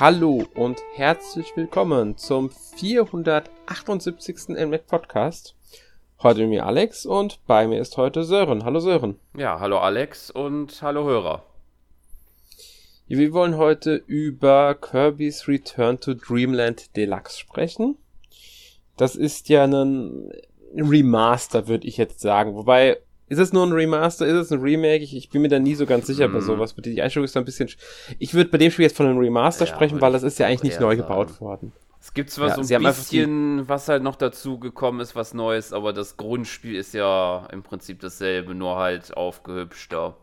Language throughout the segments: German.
Hallo und herzlich willkommen zum 478. NMAC Podcast. Heute mit mir Alex und bei mir ist heute Sören. Hallo Sören. Ja, hallo Alex und hallo Hörer. Wir wollen heute über Kirby's Return to Dreamland Deluxe sprechen. Das ist ja ein Remaster, würde ich jetzt sagen. Wobei ist es nur ein Remaster? Ist es ein Remake? Ich, ich bin mir da nie so ganz sicher mm. bei mhm. sowas. Die Einstellung ist da ein bisschen. Ich würde bei dem Spiel jetzt von einem Remaster ja, sprechen, weil das ist ja eigentlich nicht neu sagen. gebaut worden. Es gibt zwar ja, so ein bisschen, was halt noch dazu gekommen ist, was Neues, aber das Grundspiel ist ja im Prinzip dasselbe, nur halt aufgehübschter.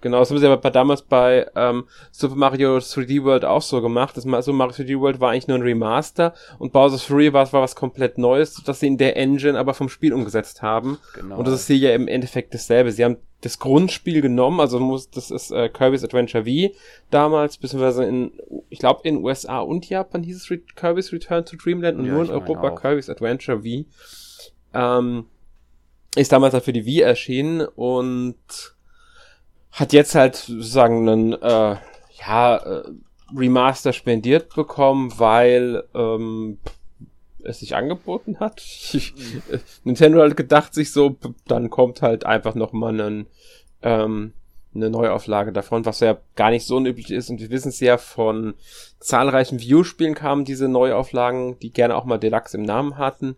Genau, das haben sie aber bei, damals bei ähm, Super Mario 3D World auch so gemacht. Das Super Mario 3D World war eigentlich nur ein Remaster und Bowser's Fury war, war was komplett Neues, das sie in der Engine aber vom Spiel umgesetzt haben. Genau. Und das ist hier ja im Endeffekt dasselbe. Sie haben das Grundspiel genommen, also muss, das ist äh, Kirby's Adventure V damals, beziehungsweise in, ich glaube in USA und Japan hieß es Re Kirby's Return to Dreamland und ja, nur in Europa Kirby's Adventure V. Ähm, ist damals halt für die Wii erschienen und hat jetzt halt sozusagen einen äh, ja, äh, Remaster spendiert bekommen, weil ähm, es sich angeboten hat. Nintendo hat gedacht sich so, dann kommt halt einfach noch mal ein, ähm, eine Neuauflage davon, was ja gar nicht so unüblich ist. Und wir wissen es ja von zahlreichen View-Spielen kamen diese Neuauflagen, die gerne auch mal Deluxe im Namen hatten.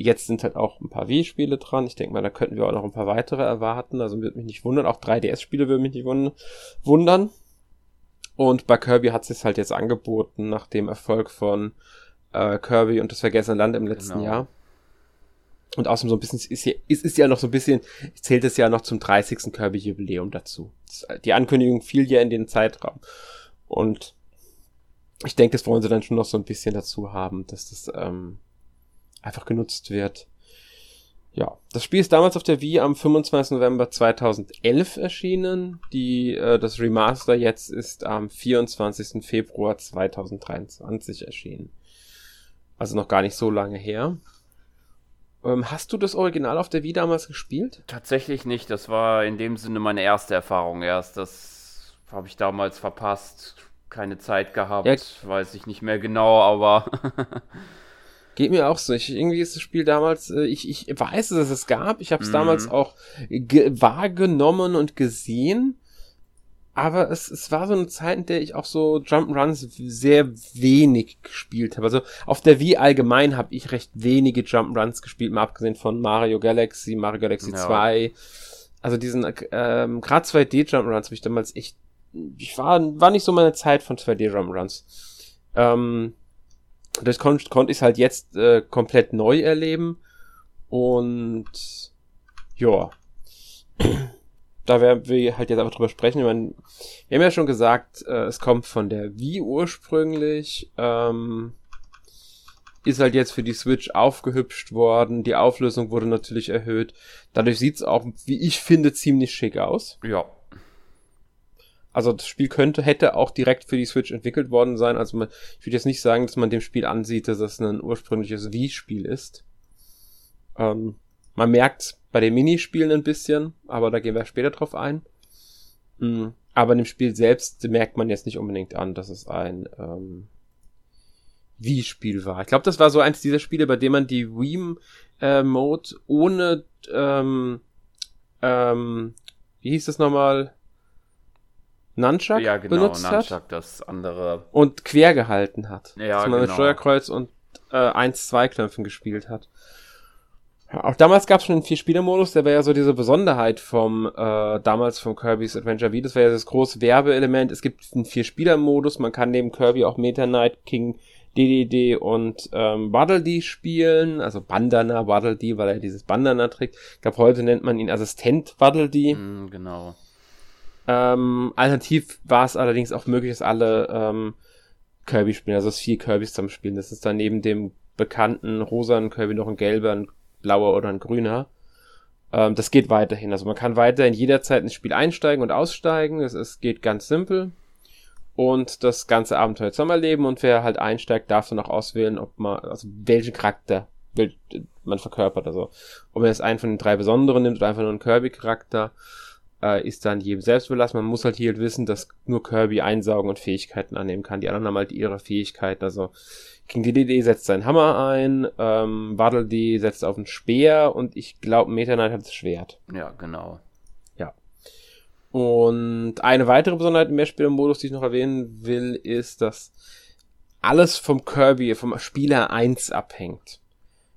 Jetzt sind halt auch ein paar Wii-Spiele dran. Ich denke mal, da könnten wir auch noch ein paar weitere erwarten. Also würde mich nicht wundern. Auch 3DS-Spiele würde mich nicht wundern. Und bei Kirby hat es sich halt jetzt angeboten, nach dem Erfolg von äh, Kirby und das Vergessene Land im letzten genau. Jahr. Und außerdem so ein bisschen, ist, ja, ist, ist ja noch so ein bisschen, zählt es ja noch zum 30. Kirby-Jubiläum dazu. Die Ankündigung fiel ja in den Zeitraum. Und ich denke, das wollen sie dann schon noch so ein bisschen dazu haben, dass das ähm, einfach genutzt wird. Ja, das Spiel ist damals auf der Wii am 25. November 2011 erschienen. Die, äh, das Remaster jetzt ist am 24. Februar 2023 erschienen. Also noch gar nicht so lange her. Ähm, hast du das Original auf der Wii damals gespielt? Tatsächlich nicht. Das war in dem Sinne meine erste Erfahrung erst. Das habe ich damals verpasst. Keine Zeit gehabt. Ja. Weiß ich nicht mehr genau, aber Geht mir auch so. Ich, irgendwie ist das Spiel damals, äh, ich, ich weiß, dass es gab. Ich habe es mhm. damals auch wahrgenommen und gesehen. Aber es, es war so eine Zeit, in der ich auch so Jump'n'Runs sehr wenig gespielt habe. Also auf der Wii allgemein habe ich recht wenige Jump'n'Runs gespielt, mal abgesehen von Mario Galaxy, Mario Galaxy ja. 2. Also diesen, ähm, gerade 2D Jump'n'Runs habe ich damals echt, ich war, war nicht so meine Zeit von 2D Jump'n'Runs. Ähm, das konnte konnt ich halt jetzt äh, komplett neu erleben. Und ja, da werden wir halt jetzt einfach drüber sprechen. Ich meine, wir haben ja schon gesagt, äh, es kommt von der Wii ursprünglich. Ähm, ist halt jetzt für die Switch aufgehübscht worden. Die Auflösung wurde natürlich erhöht. Dadurch sieht's auch, wie ich finde, ziemlich schick aus. Ja. Also das Spiel könnte, hätte auch direkt für die Switch entwickelt worden sein. Also man, ich würde jetzt nicht sagen, dass man dem Spiel ansieht, dass es ein ursprüngliches Wii-Spiel ist. Ähm, man merkt bei den Minispielen ein bisschen, aber da gehen wir später drauf ein. Mhm. Aber in dem Spiel selbst merkt man jetzt nicht unbedingt an, dass es ein ähm, Wii-Spiel war. Ich glaube, das war so eins dieser Spiele, bei dem man die Wii-Mode äh, ohne ähm, ähm, wie hieß das nochmal? Nunchuck ja, genau, benutzt Nunchuck, hat. das andere. Und quer gehalten hat. Ja, dass man genau. mit Steuerkreuz und äh, 1-2-Knöpfen gespielt hat. Ja, auch damals gab es schon einen Vier-Spieler-Modus, der war ja so diese Besonderheit vom, äh, damals vom Kirby's Adventure V. Das war ja das große Werbeelement. Es gibt einen Vier-Spieler-Modus, man kann neben Kirby auch Meta Knight, King, DDD und ähm, Waddle Dee spielen, also Bandana Waddle Dee, weil er dieses Bandana trägt. Ich glaube, heute nennt man ihn Assistent Waddle Dee. Mm, genau. Ähm, alternativ war es allerdings auch möglich, dass alle ähm, Kirby spielen, also dass vier Kirbys zusammen spielen. Das ist dann neben dem bekannten rosanen Kirby noch ein gelber, ein blauer oder ein grüner. Ähm, das geht weiterhin. Also man kann weiterhin jederzeit ins Spiel einsteigen und aussteigen. Es, es geht ganz simpel. Und das ganze Abenteuer zusammen erleben und wer halt einsteigt, darf dann auch auswählen, ob man, also welchen Charakter will man verkörpert. Also ob man jetzt einen von den drei besonderen nimmt oder einfach nur einen Kirby-Charakter. Äh, ist dann jedem selbst belassen. Man muss halt hier halt wissen, dass nur Kirby einsaugen und Fähigkeiten annehmen kann. Die anderen haben halt ihre Fähigkeiten. Also King DDD setzt seinen Hammer ein, ähm, Waddle D setzt auf einen Speer und ich glaube Meta Knight hat das Schwert. Ja, genau. Ja. Und eine weitere Besonderheit im Mehrspielermodus, die ich noch erwähnen will, ist, dass alles vom Kirby, vom Spieler 1 abhängt.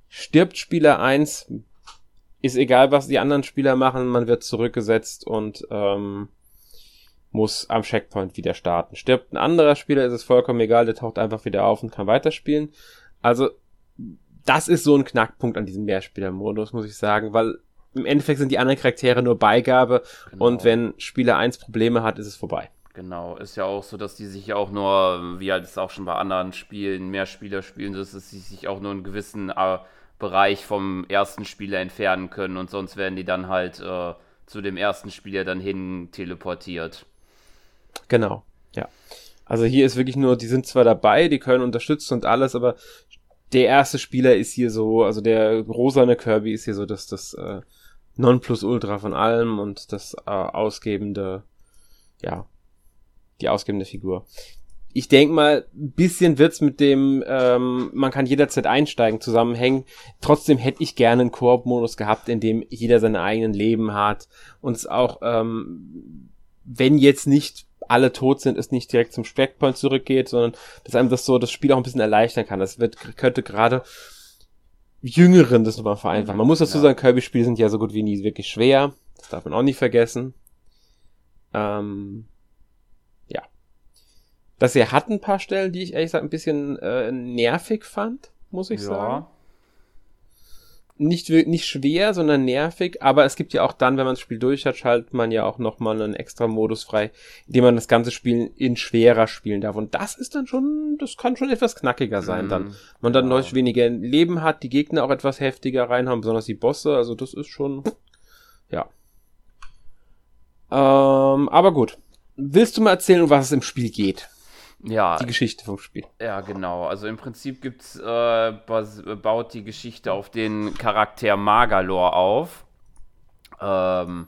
Stirbt Spieler 1, ist egal, was die anderen Spieler machen, man wird zurückgesetzt und ähm, muss am Checkpoint wieder starten. Stirbt ein anderer Spieler, ist es vollkommen egal, der taucht einfach wieder auf und kann weiterspielen. Also, das ist so ein Knackpunkt an diesem Mehrspieler-Modus, muss ich sagen, weil im Endeffekt sind die anderen Charaktere nur Beigabe genau. und wenn Spieler 1 Probleme hat, ist es vorbei. Genau, ist ja auch so, dass die sich auch nur, wie halt es auch schon bei anderen Spielen, mehr Spieler spielen, dass sie sich auch nur einen gewissen äh, Bereich vom ersten Spieler entfernen können und sonst werden die dann halt äh, zu dem ersten Spieler dann hin teleportiert. Genau, ja. Also hier ist wirklich nur, die sind zwar dabei, die können unterstützen und alles, aber der erste Spieler ist hier so, also der rosane Kirby ist hier so das, das äh, Nonplusultra von allem und das äh, ausgebende, ja, die ausgebende Figur. Ich denke mal, ein bisschen wird's mit dem, ähm, man kann jederzeit einsteigen, zusammenhängen. Trotzdem hätte ich gerne einen Koop-Modus gehabt, in dem jeder seine eigenen Leben hat und es auch, ähm, wenn jetzt nicht alle tot sind, es nicht direkt zum Checkpoint zurückgeht, sondern dass einem das so das Spiel auch ein bisschen erleichtern kann. Das wird, könnte gerade Jüngeren das nochmal vereinfachen. Man muss dazu ja. sagen, Kirby-Spiele sind ja so gut wie nie wirklich schwer. Das darf man auch nicht vergessen. Ähm. Das hier hat ein paar Stellen, die ich ehrlich gesagt ein bisschen äh, nervig fand, muss ich ja. sagen nicht, nicht schwer, sondern nervig, aber es gibt ja auch dann, wenn man das Spiel durch hat, schaltet man ja auch nochmal einen extra Modus frei, in dem man das ganze Spiel in schwerer spielen darf. Und das ist dann schon, das kann schon etwas knackiger sein, mm, dann. Man dann ja. deutlich weniger Leben hat, die Gegner auch etwas heftiger reinhaben, besonders die Bosse, also das ist schon, ja. Ähm, aber gut. Willst du mal erzählen, um was es im Spiel geht? Ja. Die Geschichte vom Spiel. Ja, genau. Also im Prinzip gibt's, äh, baut die Geschichte auf den Charakter Magalor auf. Ähm,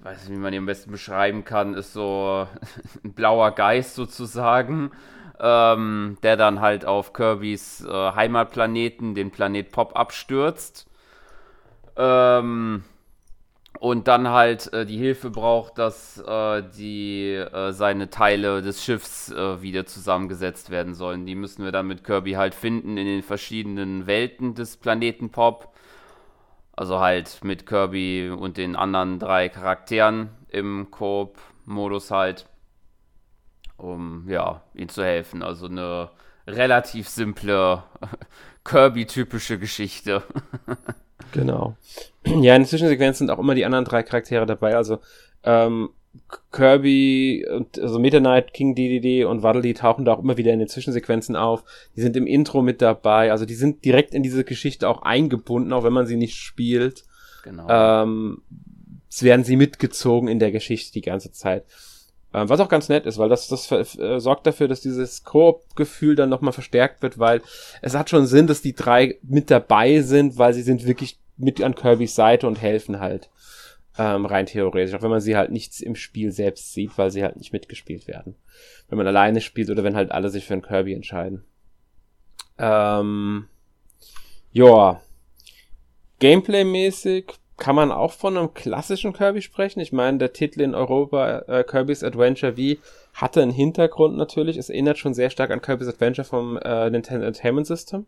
weiß nicht, wie man ihn am besten beschreiben kann, ist so ein blauer Geist sozusagen, ähm, der dann halt auf Kirbys äh, Heimatplaneten, den Planet Pop, abstürzt. Ähm, und dann halt äh, die Hilfe braucht, dass äh, die äh, seine Teile des Schiffs äh, wieder zusammengesetzt werden sollen. Die müssen wir dann mit Kirby halt finden in den verschiedenen Welten des Planeten Pop. Also halt mit Kirby und den anderen drei Charakteren im Koop-Modus halt, um ja, ihm zu helfen. Also eine relativ simple Kirby-typische Geschichte. Genau. Ja, in den Zwischensequenzen sind auch immer die anderen drei Charaktere dabei. Also ähm, Kirby und also Meta Knight, King DDD und Waddle, die tauchen da auch immer wieder in den Zwischensequenzen auf. Die sind im Intro mit dabei. Also die sind direkt in diese Geschichte auch eingebunden, auch wenn man sie nicht spielt. Genau. Ähm, es werden sie mitgezogen in der Geschichte die ganze Zeit. Ähm, was auch ganz nett ist, weil das, das äh, sorgt dafür, dass dieses Koop-Gefühl dann nochmal verstärkt wird, weil es hat schon Sinn, dass die drei mit dabei sind, weil sie sind wirklich mit an Kirbys Seite und helfen halt. Ähm, rein theoretisch, auch wenn man sie halt nichts im Spiel selbst sieht, weil sie halt nicht mitgespielt werden. Wenn man alleine spielt oder wenn halt alle sich für einen Kirby entscheiden. Ähm, ja. Gameplay-mäßig kann man auch von einem klassischen Kirby sprechen. Ich meine, der Titel in Europa, äh, Kirby's Adventure V, hatte einen Hintergrund natürlich. Es erinnert schon sehr stark an Kirby's Adventure vom äh, Nintendo Entertainment System.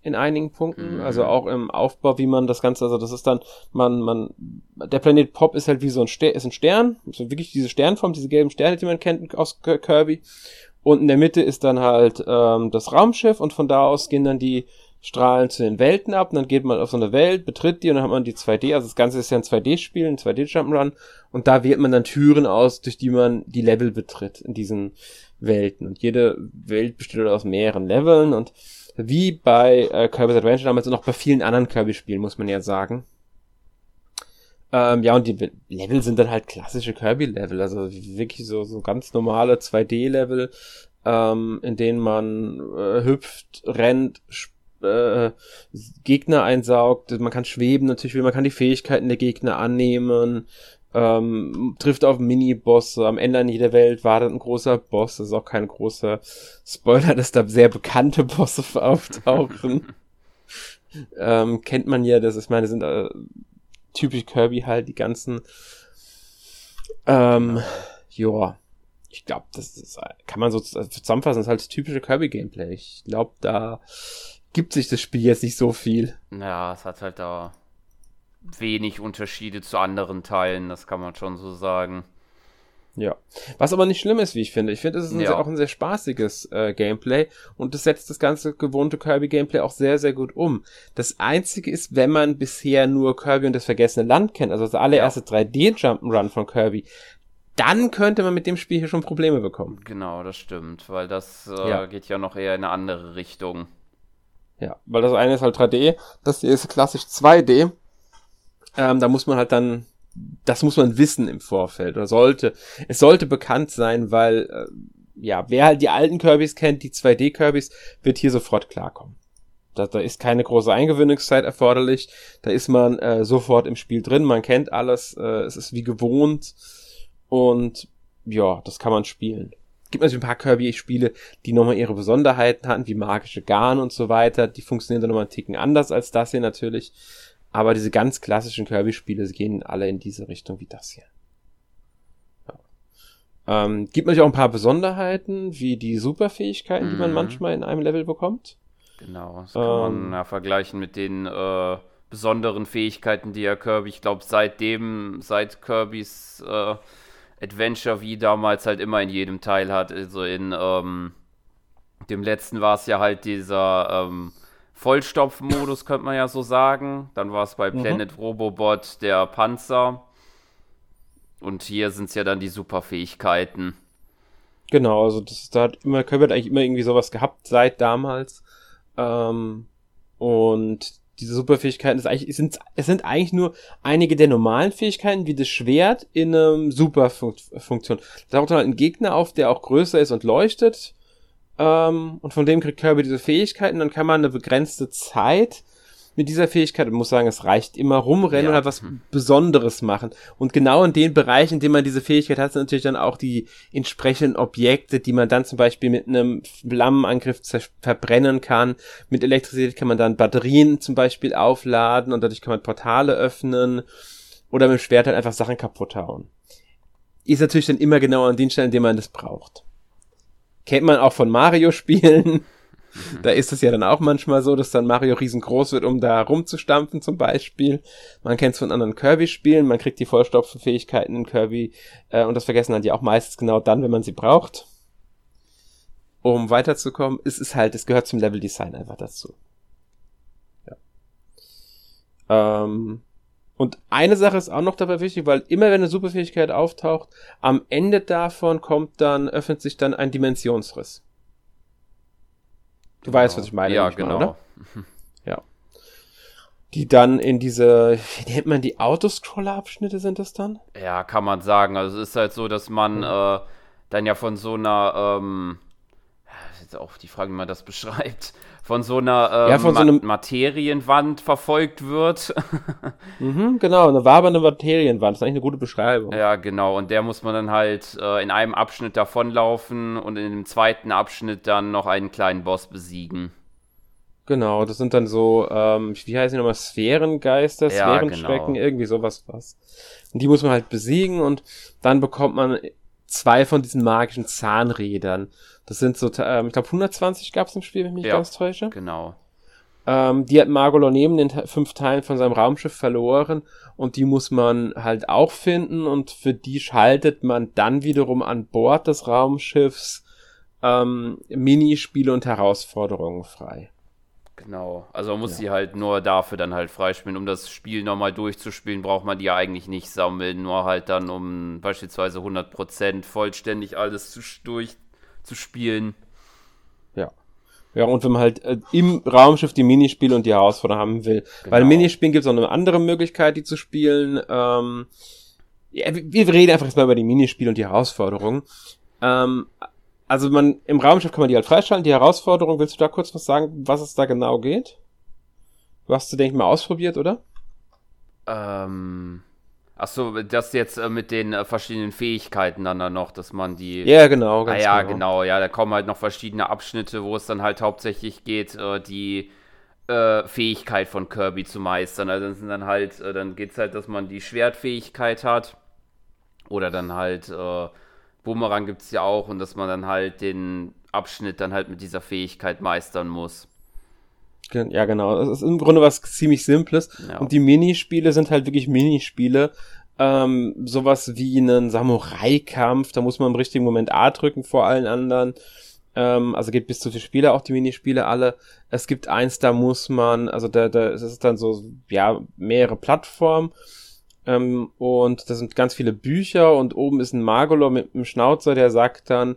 In einigen Punkten. Mhm. Also auch im Aufbau, wie man das Ganze, also das ist dann, man, man, der Planet Pop ist halt wie so ein Stern, ist ein Stern, so wirklich diese Sternform, diese gelben Sterne, die man kennt aus Kirby. Und in der Mitte ist dann halt ähm, das Raumschiff und von da aus gehen dann die Strahlen zu den Welten ab. Und dann geht man auf so eine Welt, betritt die und dann hat man die 2D, also das Ganze ist ja ein 2D-Spiel, ein 2D-Jump'n'Run und da wählt man dann Türen aus, durch die man die Level betritt in diesen Welten. Und jede Welt besteht aus mehreren Leveln. Und wie bei äh, Kirby's Adventure damals und auch bei vielen anderen Kirby-Spielen, muss man ja sagen. Ähm, ja, und die Level sind dann halt klassische Kirby-Level, also wirklich so, so ganz normale 2D-Level, ähm, in denen man äh, hüpft, rennt, äh, Gegner einsaugt. Man kann schweben natürlich, man kann die Fähigkeiten der Gegner annehmen. ähm, trifft auf Mini-Bosse. Am Ende an jeder Welt wartet ein großer Boss. Das ist auch kein großer Spoiler, dass da sehr bekannte Bosse auftauchen. ähm, kennt man ja, das ist meine, sind äh, typisch Kirby halt, die ganzen ähm, ja, ich glaube, das ist, kann man so zusammenfassen, das ist halt das typische Kirby-Gameplay. Ich glaube, da gibt sich das Spiel jetzt nicht so viel. Ja, es hat halt da wenig Unterschiede zu anderen Teilen, das kann man schon so sagen. Ja. Was aber nicht schlimm ist, wie ich finde. Ich finde, es ist ein ja. sehr, auch ein sehr spaßiges äh, Gameplay und das setzt das ganze gewohnte Kirby-Gameplay auch sehr, sehr gut um. Das Einzige ist, wenn man bisher nur Kirby und das vergessene Land kennt, also das allererste ja. 3D-Jump'n'Run von Kirby, dann könnte man mit dem Spiel hier schon Probleme bekommen. Genau, das stimmt, weil das äh, ja. geht ja noch eher in eine andere Richtung. Ja, weil das eine ist halt 3D, das hier ist klassisch 2D. Ähm, da muss man halt dann, das muss man wissen im Vorfeld oder sollte, es sollte bekannt sein, weil, äh, ja, wer halt die alten Kirbys kennt, die 2D-Kirbys, wird hier sofort klarkommen. Da, da ist keine große Eingewöhnungszeit erforderlich, da ist man äh, sofort im Spiel drin, man kennt alles, äh, es ist wie gewohnt. Und ja, das kann man spielen gibt natürlich ein paar Kirby-Spiele, die nochmal ihre Besonderheiten hatten, wie magische Garn und so weiter. Die funktionieren dann nochmal einen Ticken anders als das hier natürlich. Aber diese ganz klassischen Kirby-Spiele gehen alle in diese Richtung wie das hier. Ja. Ähm, gibt natürlich auch ein paar Besonderheiten, wie die Superfähigkeiten, mhm. die man mhm. manchmal in einem Level bekommt. Genau, das kann ähm, man ja vergleichen mit den äh, besonderen Fähigkeiten, die ja Kirby, ich glaube, seitdem, seit Kirbys äh, Adventure wie damals halt immer in jedem Teil hat. Also in ähm, dem letzten war es ja halt dieser ähm, Vollstopf-Modus, könnte man ja so sagen. Dann war es bei mhm. Planet Robobot der Panzer. Und hier sind es ja dann die Superfähigkeiten. Genau, also das da hat immer, Kirby hat eigentlich immer irgendwie sowas gehabt seit damals. Ähm, und diese Superfähigkeiten ist eigentlich, sind, es sind eigentlich nur einige der normalen Fähigkeiten, wie das Schwert in einem Superfunktion. Da taucht halt ein Gegner auf, der auch größer ist und leuchtet. Ähm, und von dem kriegt Kirby diese Fähigkeiten. Dann kann man eine begrenzte Zeit mit dieser Fähigkeit, ich muss sagen, es reicht immer rumrennen ja. oder was. Besonderes machen. Und genau in den Bereichen, in denen man diese Fähigkeit hat, sind natürlich dann auch die entsprechenden Objekte, die man dann zum Beispiel mit einem Flammenangriff verbrennen kann. Mit Elektrizität kann man dann Batterien zum Beispiel aufladen und dadurch kann man Portale öffnen. Oder mit dem Schwert halt einfach Sachen kaputt hauen. Ist natürlich dann immer genau an den Stellen, an denen man das braucht. Kennt man auch von Mario-Spielen. Da ist es ja dann auch manchmal so, dass dann Mario riesengroß wird, um da rumzustampfen zum Beispiel. Man kennt es von anderen Kirby-Spielen, man kriegt die Vollstopffähigkeiten in Kirby äh, und das vergessen dann ja auch meistens genau dann, wenn man sie braucht. Um weiterzukommen, es ist halt, es gehört zum Level-Design einfach dazu. Ja. Ähm, und eine Sache ist auch noch dabei wichtig, weil immer wenn eine Superfähigkeit auftaucht, am Ende davon kommt dann, öffnet sich dann ein Dimensionsriss. Du genau. weißt, was ich meine. Ja, genau. Mal, ja. Die dann in diese, wie nennt man die Autoscroller-Abschnitte sind das dann? Ja, kann man sagen. Also es ist halt so, dass man mhm. äh, dann ja von so einer, ähm, das ist jetzt auch die Frage, wie man das beschreibt, von so einer ähm, ja, von so einem Materienwand verfolgt wird. mhm, genau, eine wabernde Materienwand, das ist eigentlich eine gute Beschreibung. Ja, genau, und der muss man dann halt äh, in einem Abschnitt davonlaufen und in dem zweiten Abschnitt dann noch einen kleinen Boss besiegen. Genau, das sind dann so, ähm, wie heißen die nochmal, Sphärengeister, ja, Sphärenschrecken, genau. irgendwie sowas was. Und die muss man halt besiegen und dann bekommt man zwei von diesen magischen Zahnrädern. Das sind so, ähm, ich glaube 120 gab es im Spiel, wenn ich mich ja, ganz täusche. Genau. Ähm, die hat Margolor neben den fünf Teilen von seinem Raumschiff verloren und die muss man halt auch finden und für die schaltet man dann wiederum an Bord des Raumschiffs ähm, Minispiele und Herausforderungen frei. Genau, also man muss ja. sie halt nur dafür dann halt freispielen. Um das Spiel nochmal durchzuspielen, braucht man die ja eigentlich nicht sammeln, nur halt dann, um beispielsweise 100% vollständig alles zu, durchzuspielen. Ja. Ja, und wenn man halt äh, im Raumschiff die Minispiele und die Herausforderungen haben will. Genau. Weil Minispielen gibt es auch eine andere Möglichkeit, die zu spielen. Ähm, ja, wir reden einfach jetzt mal über die Minispiele und die Herausforderungen. Ähm, also man, im Raumschiff kann man die halt freischalten. Die Herausforderung, willst du da kurz was sagen, was es da genau geht? Du hast du, denke ich, mal ausprobiert, oder? Ähm, Achso, das jetzt äh, mit den äh, verschiedenen Fähigkeiten dann, dann noch, dass man die. Ja, genau, ah, ja, genau. genau. Ja, da kommen halt noch verschiedene Abschnitte, wo es dann halt hauptsächlich geht, äh, die äh, Fähigkeit von Kirby zu meistern. Also dann sind dann halt, äh, dann geht es halt, dass man die Schwertfähigkeit hat. Oder dann halt, äh, Boomerang gibt es ja auch und dass man dann halt den Abschnitt dann halt mit dieser Fähigkeit meistern muss. Ja, genau. Es ist im Grunde was ziemlich Simples. Ja. Und die Minispiele sind halt wirklich Minispiele. Ähm, sowas wie einen Samurai-Kampf, da muss man im richtigen Moment A drücken vor allen anderen. Ähm, also geht bis zu vier Spieler, auch die Minispiele alle. Es gibt eins, da muss man, also da, da es ist dann so, ja, mehrere Plattformen. Ähm, und da sind ganz viele Bücher und oben ist ein Magolor mit einem Schnauzer, der sagt dann,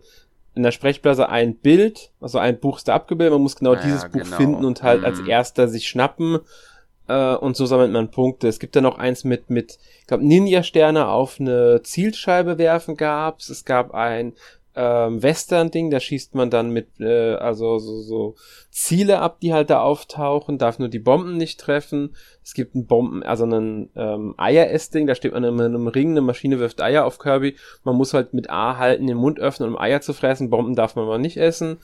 in der Sprechblase ein Bild, also ein Buch ist da abgebildet, man muss genau ja, dieses Buch genau. finden und halt mhm. als erster sich schnappen äh, und so sammelt man Punkte. Es gibt da noch eins mit, mit ich glaube, Ninja-Sterne auf eine Zielscheibe werfen gab's. Es gab ein ähm, Western-Ding, da schießt man dann mit, äh, also so, so Ziele ab, die halt da auftauchen, darf nur die Bomben nicht treffen. Es gibt ein Bomben, also einen ähm, Eier-Ess-Ding, da steht man in einem Ring, eine Maschine wirft Eier auf Kirby. Man muss halt mit A halten, den Mund öffnen, um Eier zu fressen. Bomben darf man mal nicht essen.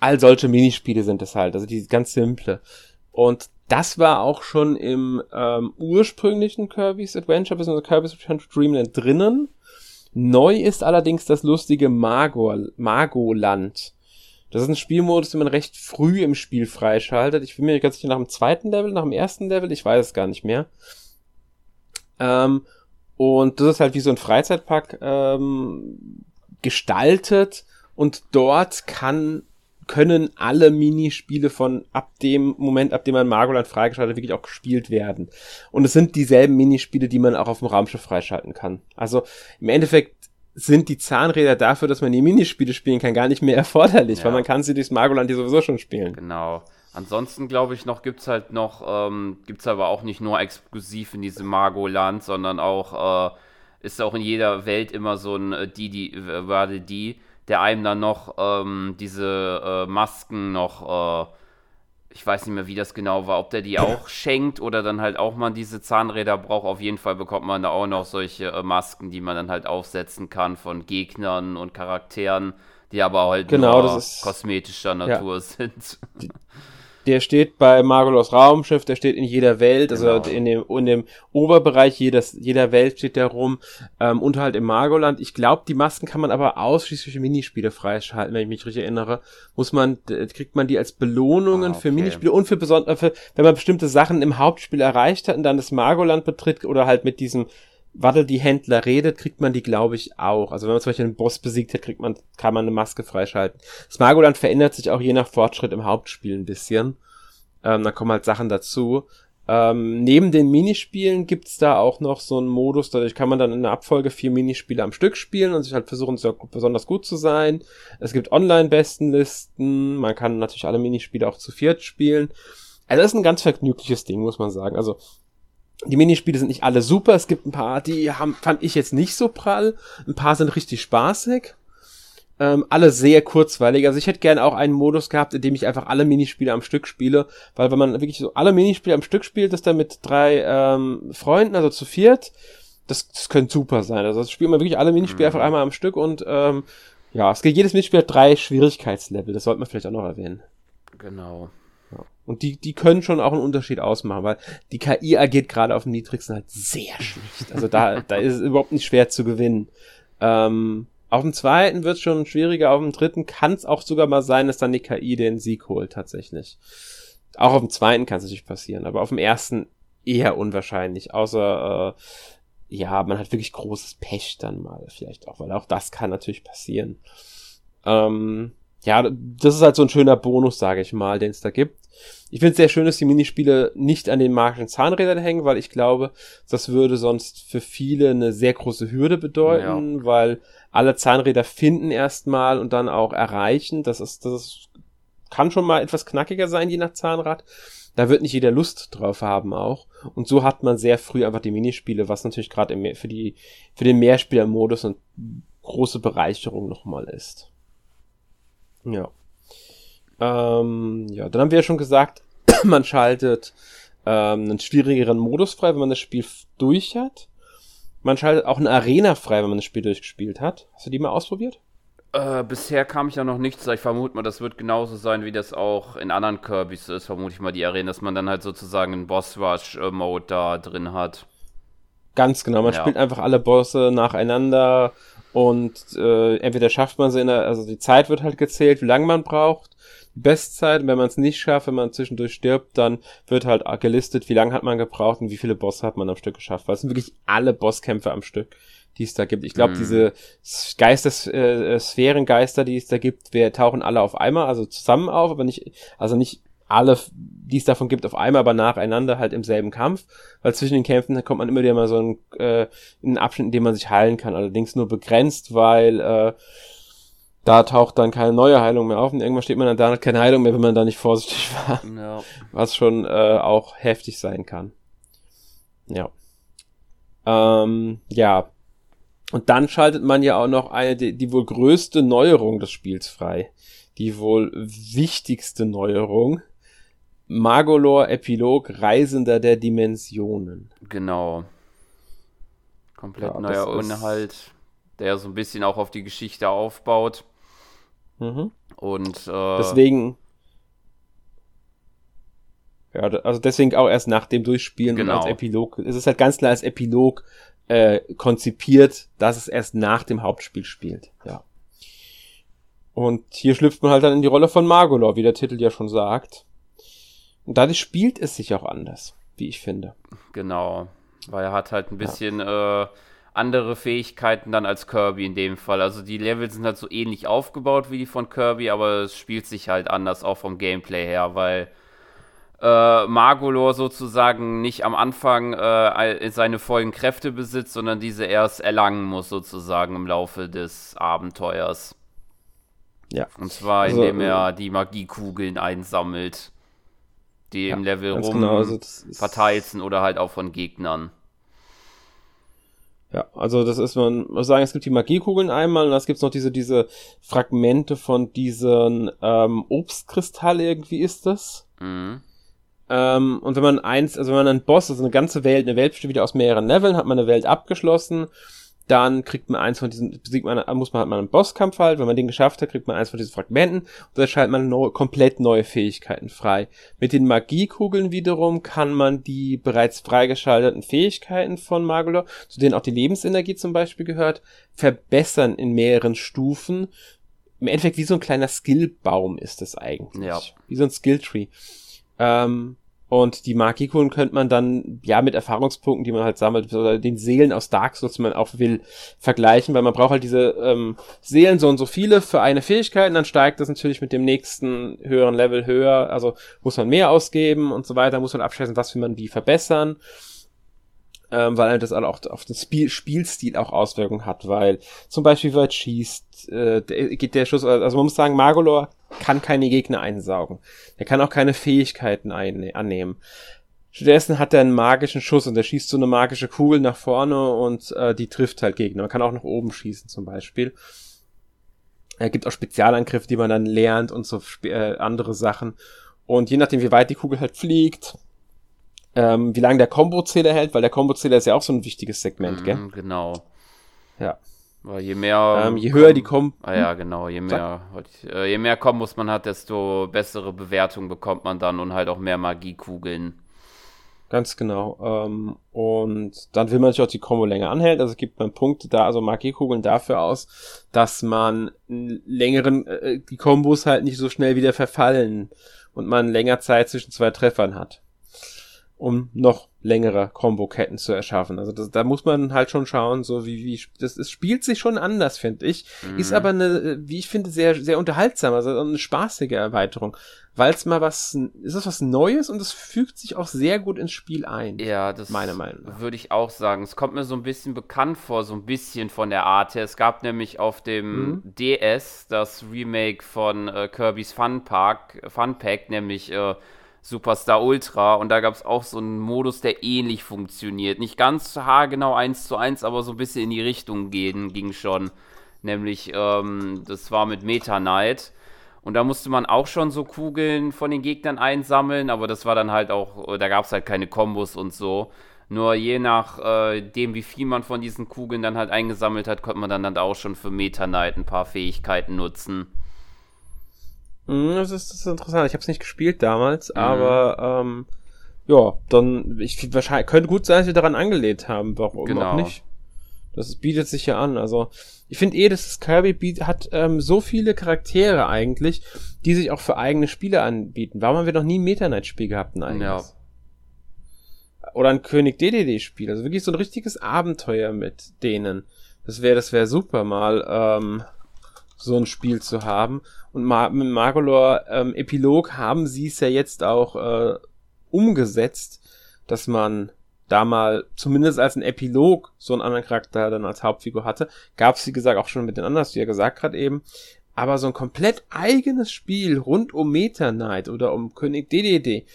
All solche Minispiele sind es halt, also die ganz simple. Und das war auch schon im ähm, ursprünglichen Kirby's Adventure, bzw. Kirby's Adventure Dreamland drinnen. Neu ist allerdings das lustige Magoland. Das ist ein Spielmodus, den man recht früh im Spiel freischaltet. Ich bin mir ganz sicher nach dem zweiten Level, nach dem ersten Level, ich weiß es gar nicht mehr. Ähm, und das ist halt wie so ein Freizeitpark ähm, gestaltet und dort kann können alle Minispiele von ab dem Moment, ab dem man Margoland freigeschaltet, wirklich auch gespielt werden. Und es sind dieselben Minispiele, die man auch auf dem Raumschiff freischalten kann. Also im Endeffekt sind die Zahnräder dafür, dass man die Minispiele spielen kann, gar nicht mehr erforderlich, ja. weil man kann sie durchs Margoland hier sowieso schon spielen. Genau. Ansonsten glaube ich noch, gibt's halt noch, ähm, gibt's aber auch nicht nur exklusiv in diesem Margoland, sondern auch, äh, ist auch in jeder Welt immer so ein äh, die, die, äh, warte die, der einem dann noch ähm, diese äh, Masken noch, äh, ich weiß nicht mehr, wie das genau war, ob der die auch schenkt oder dann halt auch mal diese Zahnräder braucht. Auf jeden Fall bekommt man da auch noch solche äh, Masken, die man dann halt aufsetzen kann von Gegnern und Charakteren, die aber halt genau, nur kosmetischer Natur ja. sind. Die, der steht bei Margolos Raumschiff, der steht in jeder Welt, also genau. in, dem, in dem Oberbereich jedes, jeder Welt steht der rum ähm, und halt im Margoland. Ich glaube, die Masken kann man aber ausschließlich für Minispiele freischalten, wenn ich mich richtig erinnere. Muss man, kriegt man die als Belohnungen ah, okay. für Minispiele und für besondere, wenn man bestimmte Sachen im Hauptspiel erreicht hat und dann das Margoland betritt oder halt mit diesem Waddle die Händler redet, kriegt man die, glaube ich, auch. Also wenn man zum Beispiel einen Boss besiegt hat, kriegt man, kann man eine Maske freischalten. Das Margoland verändert sich auch je nach Fortschritt im Hauptspiel ein bisschen. Ähm, da kommen halt Sachen dazu. Ähm, neben den Minispielen gibt's da auch noch so einen Modus, dadurch kann man dann in der Abfolge vier Minispiele am Stück spielen und sich halt versuchen, so besonders gut zu sein. Es gibt Online-Bestenlisten, man kann natürlich alle Minispiele auch zu viert spielen. Also das ist ein ganz vergnügliches Ding, muss man sagen. Also die Minispiele sind nicht alle super. Es gibt ein paar, die haben, fand ich jetzt nicht so prall. Ein paar sind richtig spaßig. Ähm, alle sehr kurzweilig. Also ich hätte gerne auch einen Modus gehabt, in dem ich einfach alle Minispiele am Stück spiele. Weil wenn man wirklich so alle Minispiele am Stück spielt, das dann mit drei ähm, Freunden, also zu viert, das, das könnte super sein. Also das spielt man wirklich alle Minispiele mhm. einfach einmal am Stück und ähm, ja, es geht jedes Minispiel hat drei Schwierigkeitslevel. Das sollte man vielleicht auch noch erwähnen. Genau. Und die, die können schon auch einen Unterschied ausmachen, weil die KI agiert gerade auf dem niedrigsten halt sehr schlecht. Also da, da ist es überhaupt nicht schwer zu gewinnen. Ähm, auf dem zweiten wird es schon schwieriger, auf dem dritten kann es auch sogar mal sein, dass dann die KI den Sieg holt, tatsächlich. Auch auf dem zweiten kann es natürlich passieren, aber auf dem ersten eher unwahrscheinlich, außer äh, ja, man hat wirklich großes Pech dann mal, vielleicht auch, weil auch das kann natürlich passieren. Ähm, ja, das ist halt so ein schöner Bonus, sage ich mal, den es da gibt. Ich finde es sehr schön, dass die Minispiele nicht an den magischen Zahnrädern hängen, weil ich glaube, das würde sonst für viele eine sehr große Hürde bedeuten, ja. weil alle Zahnräder finden erstmal und dann auch erreichen. Das ist, das ist, kann schon mal etwas knackiger sein, je nach Zahnrad. Da wird nicht jeder Lust drauf haben auch. Und so hat man sehr früh einfach die Minispiele, was natürlich gerade für die, für den Mehrspielermodus eine große Bereicherung nochmal ist. Ja. Ähm, ja, dann haben wir ja schon gesagt, man schaltet ähm, einen schwierigeren Modus frei, wenn man das Spiel durch hat. Man schaltet auch eine Arena frei, wenn man das Spiel durchgespielt hat. Hast du die mal ausprobiert? Äh, bisher kam ich ja noch nichts. Ich vermute mal, das wird genauso sein, wie das auch in anderen Kirbys ist, vermute ich mal die Arena, dass man dann halt sozusagen einen Boss-Rush-Mode da drin hat. Ganz genau, man ja. spielt einfach alle Bosse nacheinander und äh, entweder schafft man sie in der, also die Zeit wird halt gezählt, wie lange man braucht. Bestzeit, und wenn man es nicht schafft, wenn man zwischendurch stirbt, dann wird halt gelistet, wie lange hat man gebraucht und wie viele Bosse hat man am Stück geschafft. Weil es sind wirklich alle Bosskämpfe am Stück die es da gibt. Ich glaube, hm. diese Geister, äh, äh, Sphärengeister, die es da gibt, wir tauchen alle auf einmal, also zusammen auf, aber nicht, also nicht alle, die es davon gibt, auf einmal, aber nacheinander halt im selben Kampf, weil zwischen den Kämpfen kommt man immer wieder mal so einen, äh, in einen Abschnitt, in dem man sich heilen kann, allerdings nur begrenzt, weil äh, da taucht dann keine neue Heilung mehr auf und irgendwann steht man dann da hat keine Heilung mehr, wenn man da nicht vorsichtig war. Ja. Was schon äh, auch heftig sein kann. Ja. Ähm, ja, und dann schaltet man ja auch noch eine, die, die wohl größte Neuerung des Spiels frei. Die wohl wichtigste Neuerung. Magolor Epilog Reisender der Dimensionen. Genau. Komplett ja, neuer Inhalt, der so ein bisschen auch auf die Geschichte aufbaut. Mhm. Und äh, deswegen. Ja, also deswegen auch erst nach dem Durchspielen genau. als Epilog. Es ist halt ganz klar als Epilog äh, konzipiert, dass es erst nach dem Hauptspiel spielt. Ja. Und hier schlüpft man halt dann in die Rolle von Margolor, wie der Titel ja schon sagt. Und dadurch spielt es sich auch anders, wie ich finde. Genau, weil er hat halt ein bisschen ja. äh, andere Fähigkeiten dann als Kirby in dem Fall. Also die Level sind halt so ähnlich aufgebaut wie die von Kirby, aber es spielt sich halt anders, auch vom Gameplay her, weil äh, Magolor sozusagen nicht am Anfang äh, seine vollen Kräfte besitzt, sondern diese erst erlangen muss sozusagen im Laufe des Abenteuers. Ja. Und zwar also, indem er die Magiekugeln einsammelt, die ja, im Level rum genau, also verteilt sind oder halt auch von Gegnern. Ja, also das ist, man muss sagen, es gibt die Magiekugeln einmal und es gibt noch diese, diese Fragmente von diesen ähm, Obstkristall irgendwie ist das. Mhm. Ähm, und wenn man eins, also wenn man einen Boss, also eine ganze Welt, eine Welt besteht wieder aus mehreren Leveln, hat man eine Welt abgeschlossen, dann kriegt man eins von diesen, besiegt man, muss man halt mal einen Bosskampf halt, wenn man den geschafft hat, kriegt man eins von diesen Fragmenten und dann schaltet man no, komplett neue Fähigkeiten frei. Mit den Magiekugeln wiederum kann man die bereits freigeschalteten Fähigkeiten von Magolor, zu denen auch die Lebensenergie zum Beispiel gehört, verbessern in mehreren Stufen. Im Endeffekt wie so ein kleiner Skillbaum ist es eigentlich. Ja. Wie so ein Skilltree. Ähm, und die Magikuren könnte man dann, ja, mit Erfahrungspunkten, die man halt sammelt, oder den Seelen aus Dark Souls, man auch will, vergleichen, weil man braucht halt diese ähm, Seelen so und so viele für eine Fähigkeit und dann steigt das natürlich mit dem nächsten höheren Level höher, also muss man mehr ausgeben und so weiter, muss man abschätzen, was will man wie verbessern. Ähm, weil das auch auf den Spiel Spielstil auch Auswirkungen hat, weil zum Beispiel, wie schießt, äh, geht der Schuss, also man muss sagen, Magolor kann keine Gegner einsaugen. Er kann auch keine Fähigkeiten annehmen. Stattdessen hat er einen magischen Schuss und der schießt so eine magische Kugel nach vorne und äh, die trifft halt Gegner. Man kann auch nach oben schießen zum Beispiel. Er gibt auch Spezialangriffe, die man dann lernt und so äh, andere Sachen. Und je nachdem, wie weit die Kugel halt fliegt, ähm, wie lange der Kombozähler hält, weil der Kombozähler ist ja auch so ein wichtiges Segment, mm, gell? Mhm, genau. Ja. Aber je mehr. Ähm, je höher die kommen. Ah ja, genau. Je mehr, äh, je mehr Kombos man hat, desto bessere Bewertung bekommt man dann und halt auch mehr Magiekugeln. Ganz genau. Ähm, und dann will man natürlich auch die Kombo länger anhält. Also gibt man Punkte da, also Magiekugeln dafür aus, dass man längeren, äh, die Kombos halt nicht so schnell wieder verfallen und man länger Zeit zwischen zwei Treffern hat um noch längere Combo-Ketten zu erschaffen. Also das, da muss man halt schon schauen, so wie, wie das, es spielt sich schon anders, finde ich. Mhm. Ist aber eine, wie ich finde, sehr, sehr unterhaltsam, also eine spaßige Erweiterung. Weil es mal was, ist es was Neues und es fügt sich auch sehr gut ins Spiel ein. Ja, das meine Meinung nach. würde ich auch sagen. Es kommt mir so ein bisschen bekannt vor, so ein bisschen von der Art her. Es gab nämlich auf dem mhm. DS das Remake von äh, Kirby's Fun Park, Fun Pack, nämlich äh, Superstar Ultra und da gab es auch so einen Modus, der ähnlich funktioniert. Nicht ganz haargenau eins zu eins, aber so ein bisschen in die Richtung gehen ging schon. Nämlich, ähm, das war mit Meta Knight. Und da musste man auch schon so Kugeln von den Gegnern einsammeln, aber das war dann halt auch, da gab es halt keine Kombos und so. Nur je nach äh, dem, wie viel man von diesen Kugeln dann halt eingesammelt hat, konnte man dann, dann auch schon für Meta Knight ein paar Fähigkeiten nutzen. Mhm, das ist, das ist interessant. Ich habe es nicht gespielt damals, mhm. aber ähm, ja, dann ich wahrscheinlich könnte gut sein, dass wir daran angelehnt haben. Warum genau. auch nicht? Das bietet sich ja an. Also ich finde eh, dass das Kirby Beat hat ähm, so viele Charaktere eigentlich, die sich auch für eigene Spiele anbieten. Warum haben wir noch nie ein Meta Knight Spiel gehabt eigentlich? Ja. Oder ein König DDD Spiel. Also wirklich so ein richtiges Abenteuer mit denen. Das wäre, das wäre super mal ähm, so ein Spiel zu haben. Und Ma mit Magolor ähm, Epilog haben sie es ja jetzt auch äh, umgesetzt, dass man da mal zumindest als ein Epilog so einen anderen Charakter dann als Hauptfigur hatte. Gab es, wie gesagt, auch schon mit den anderen, wie er gesagt hat eben. Aber so ein komplett eigenes Spiel rund um Meta Knight oder um König DDD,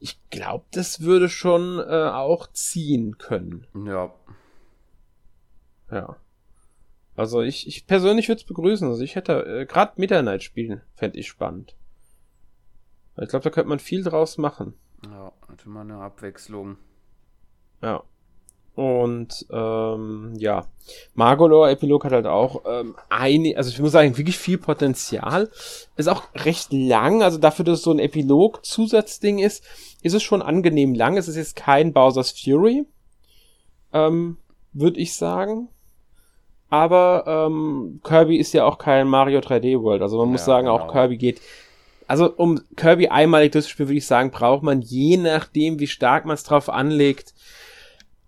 ich glaube, das würde schon äh, auch ziehen können. Ja. Ja. Also ich, ich persönlich würde es begrüßen. Also ich hätte äh, gerade Meta Knight spielen, fände ich spannend. Ich glaube, da könnte man viel draus machen. Ja, hätte man eine Abwechslung. Ja. Und ähm, ja, Margolor Epilog hat halt auch ähm, eine, also ich muss sagen, wirklich viel Potenzial. Ist auch recht lang, also dafür, dass es so ein Epilog-Zusatzding ist, ist es schon angenehm lang. Es ist jetzt kein Bowser's Fury, ähm, würde ich sagen. Aber ähm, Kirby ist ja auch kein Mario 3D World. Also man muss sagen, genau. auch Kirby geht. Also um Kirby einmalig durchzuspielen, würde ich sagen, braucht man je nachdem, wie stark man es drauf anlegt,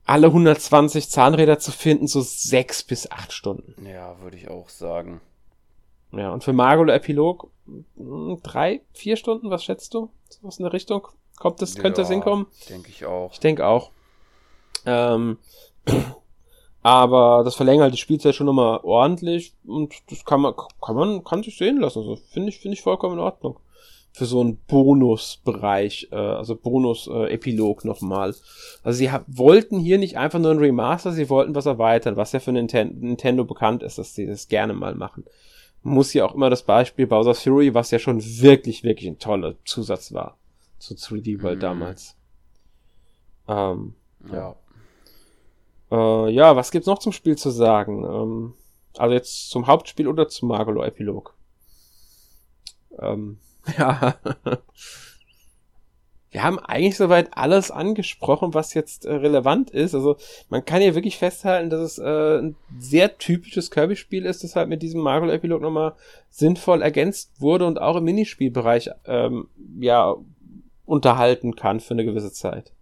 alle 120 Zahnräder zu finden, so sechs bis acht Stunden. Ja, würde ich auch sagen. Ja, und für Margolo Epilog hm, drei, vier Stunden, was schätzt du? Was in der Richtung? Kommt das, könnte ja, das hinkommen? Denke ich auch. Ich denke auch. Ähm, aber das verlängert halt die Spielzeit schon nochmal ordentlich und das kann man, kann man, kann sich sehen lassen. Also finde ich, finde ich vollkommen in Ordnung für so einen Bonusbereich, äh, also Bonus-Epilog äh, nochmal. Also sie wollten hier nicht einfach nur ein Remaster, sie wollten was erweitern, was ja für Ninten Nintendo bekannt ist, dass sie das gerne mal machen. Muss hier auch immer das Beispiel Bowser's Fury, was ja schon wirklich, wirklich ein toller Zusatz war zu 3D World mhm. damals. Ähm, ja. Ja. Äh, ja, was gibt's noch zum Spiel zu sagen? Ähm, also jetzt zum Hauptspiel oder zum Magolo-Epilog? Ähm, Ja. Wir haben eigentlich soweit alles angesprochen, was jetzt äh, relevant ist. Also man kann hier wirklich festhalten, dass es äh, ein sehr typisches Kirby-Spiel ist, das halt mit diesem Mario-Epilog nochmal sinnvoll ergänzt wurde und auch im Minispielbereich ähm, ja unterhalten kann für eine gewisse Zeit.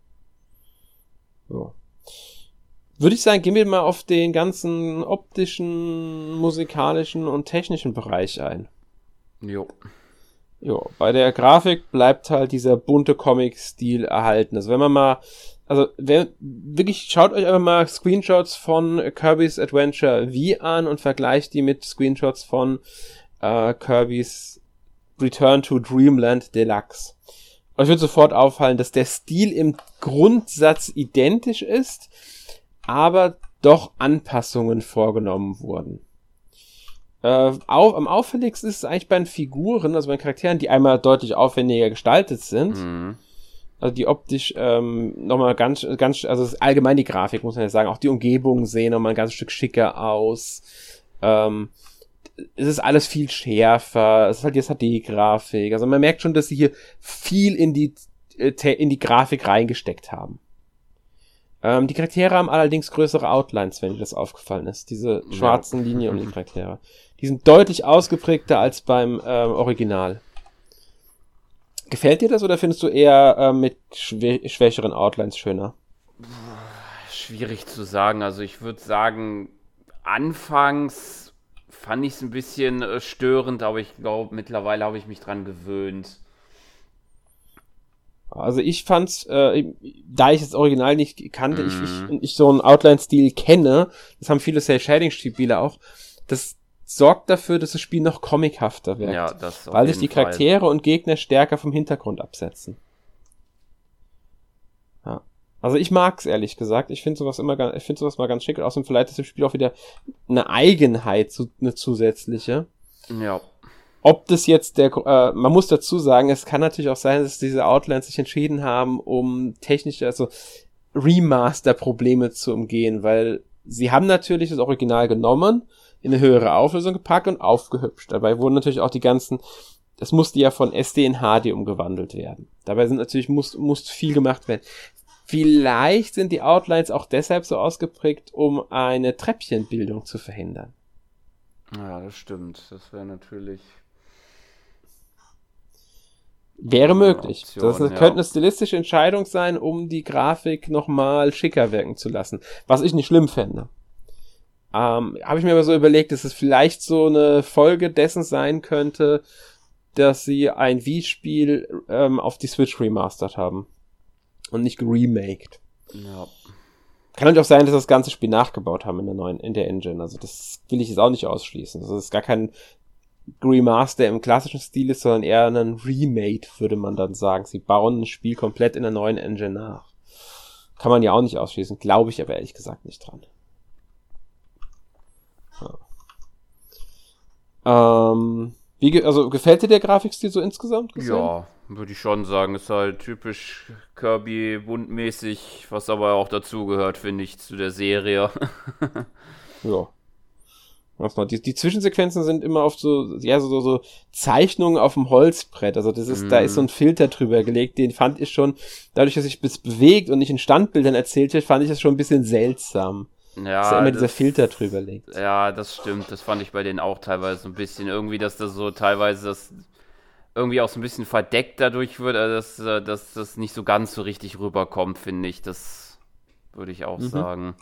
So. Würde ich sagen, gehen wir mal auf den ganzen optischen, musikalischen und technischen Bereich ein. Jo. Ja, bei der Grafik bleibt halt dieser bunte Comic-Stil erhalten. Also wenn man mal, also wer, wirklich schaut euch einfach mal Screenshots von Kirby's Adventure V an und vergleicht die mit Screenshots von äh, Kirby's Return to Dreamland Deluxe. Euch wird sofort auffallen, dass der Stil im Grundsatz identisch ist, aber doch Anpassungen vorgenommen wurden. Äh, auf, am auffälligsten ist es eigentlich bei den Figuren, also bei den Charakteren, die einmal deutlich aufwendiger gestaltet sind. Mhm. Also die optisch ähm, nochmal ganz, ganz, also allgemein die Grafik, muss man ja sagen. Auch die Umgebungen sehen nochmal ein ganz Stück schicker aus. Ähm, es ist alles viel schärfer. Es ist halt jetzt HD-Grafik. Also man merkt schon, dass sie hier viel in die, äh, in die Grafik reingesteckt haben. Ähm, die Charaktere haben allerdings größere Outlines, wenn dir das aufgefallen ist. Diese schwarzen ja. Linien um die Charaktere. Die sind deutlich ausgeprägter als beim ähm, Original. Gefällt dir das oder findest du eher äh, mit schwä schwächeren Outlines schöner? Schwierig zu sagen. Also ich würde sagen, anfangs fand ich es ein bisschen äh, störend, aber ich glaube, mittlerweile habe ich mich dran gewöhnt. Also ich fand's, äh, da ich das Original nicht kannte, mm. ich, ich, mhm. ich so einen Outline-Stil kenne, das haben viele Cell-Shading-Spiele auch, das sorgt dafür, dass das Spiel noch comichafter wird. Ja, das Weil sich die Charaktere Fall. und Gegner stärker vom Hintergrund absetzen. Ja. Also ich mag's ehrlich gesagt. Ich finde sowas immer ich finde sowas mal ganz schick. Und außerdem vielleicht ist das Spiel auch wieder eine Eigenheit, eine zusätzliche. Ja. Ob das jetzt der, äh, man muss dazu sagen, es kann natürlich auch sein, dass diese Outlines sich entschieden haben, um technische, also Remaster-Probleme zu umgehen, weil sie haben natürlich das Original genommen, in eine höhere Auflösung gepackt und aufgehübscht. Dabei wurden natürlich auch die ganzen, das musste ja von SD in HD umgewandelt werden. Dabei sind natürlich, muss, muss viel gemacht werden. Vielleicht sind die Outlines auch deshalb so ausgeprägt, um eine Treppchenbildung zu verhindern. Ja, das stimmt. Das wäre natürlich. Wäre möglich. Option, das ja. könnte eine stilistische Entscheidung sein, um die Grafik nochmal schicker wirken zu lassen. Was ich nicht schlimm fände. Ähm, Habe ich mir aber so überlegt, dass es vielleicht so eine Folge dessen sein könnte, dass sie ein Wii-Spiel ähm, auf die Switch remastert haben und nicht geremaked. Ja. Kann natürlich auch sein, dass sie das ganze Spiel nachgebaut haben in der neuen, in der Engine. Also das will ich jetzt auch nicht ausschließen. Das ist gar kein Remaster im klassischen Stil ist, sondern eher ein Remade, würde man dann sagen. Sie bauen ein Spiel komplett in der neuen Engine nach. Kann man ja auch nicht ausschließen, glaube ich aber ehrlich gesagt nicht dran. Ja. Ähm, wie, also gefällt dir der Grafikstil so insgesamt? gesehen? Ja, würde ich schon sagen. Ist halt typisch Kirby buntmäßig, was aber auch dazugehört, finde ich, zu der Serie. Ja. Was noch? Die, die Zwischensequenzen sind immer auf so, ja, so, so Zeichnungen auf dem Holzbrett. Also das ist, da ist so ein Filter drüber gelegt, den fand ich schon, dadurch, dass sich das bewegt und nicht in Standbildern erzählt wird, fand ich das schon ein bisschen seltsam. ja, dass da immer das- dieser Filter drüber liegt. Ja, das stimmt. Das fand ich bei denen auch teilweise so ein bisschen. Irgendwie, dass das so teilweise das irgendwie auch so ein bisschen verdeckt dadurch wird, also dass, äh, dass das nicht so ganz so richtig rüberkommt, finde ich. Das würde ich auch Mhm. sagen.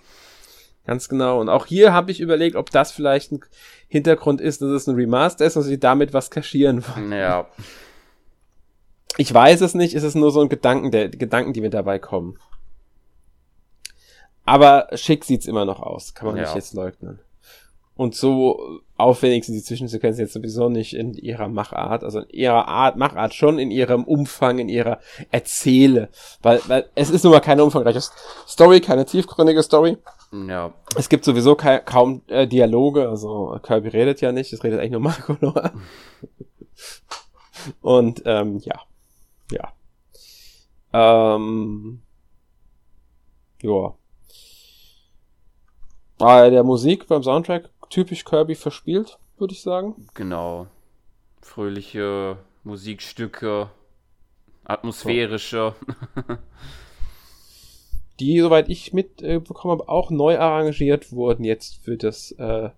Ganz genau. Und auch hier habe ich überlegt, ob das vielleicht ein Hintergrund ist, dass es ein Remaster ist und sie damit was kaschieren wollen. Ja, Ich weiß es nicht, es ist nur so ein Gedanken, der, Gedanken, die mir dabei kommen. Aber schick sieht's immer noch aus, kann man Ja. nicht jetzt leugnen. Und so aufwendig sind die Zwischensequenzen jetzt sowieso nicht in ihrer Machart, also in ihrer Art, Machart schon, in ihrem Umfang, in ihrer Erzähle. Weil, weil es ist nun mal keine umfangreiche Story, keine tiefgründige Story. Ja. Es gibt sowieso ka kaum äh, Dialoge, also Kirby redet ja nicht, es redet eigentlich nur Marco Noah. Und ähm, ja. Ja. Ähm, ja. Bei der Musik beim Soundtrack typisch Kirby verspielt, würde ich sagen. Genau. Fröhliche Musikstücke, atmosphärische. Die, soweit ich mitbekommen habe, auch neu arrangiert wurden jetzt für das, äh,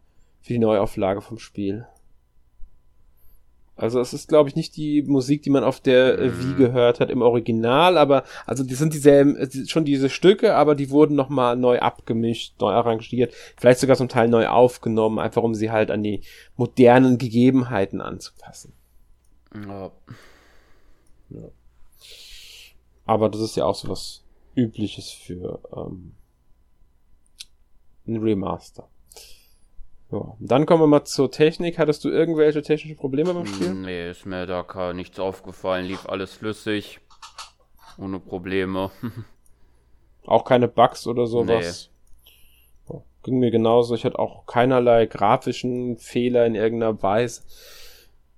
für die Neuauflage vom Spiel. Also es ist, glaube ich, nicht die Musik, die man auf der äh, Wii Mhm. gehört hat im Original, aber also die sind dieselben, äh, schon diese Stücke, aber die wurden nochmal neu abgemischt, neu arrangiert, vielleicht sogar zum Teil neu aufgenommen, einfach um sie halt an die modernen Gegebenheiten anzupassen. Ja. Aber das ist ja auch so was Übliches für ähm, ein Remaster. Ja, dann kommen wir mal zur Technik. Hattest du irgendwelche technischen Probleme beim Spiel? Nee, ist mir da gar nichts aufgefallen. Lief alles flüssig. Ohne Probleme. Auch keine Bugs oder sowas? Ja, ging mir genauso. Ich hatte auch keinerlei grafischen Fehler in irgendeiner Weise.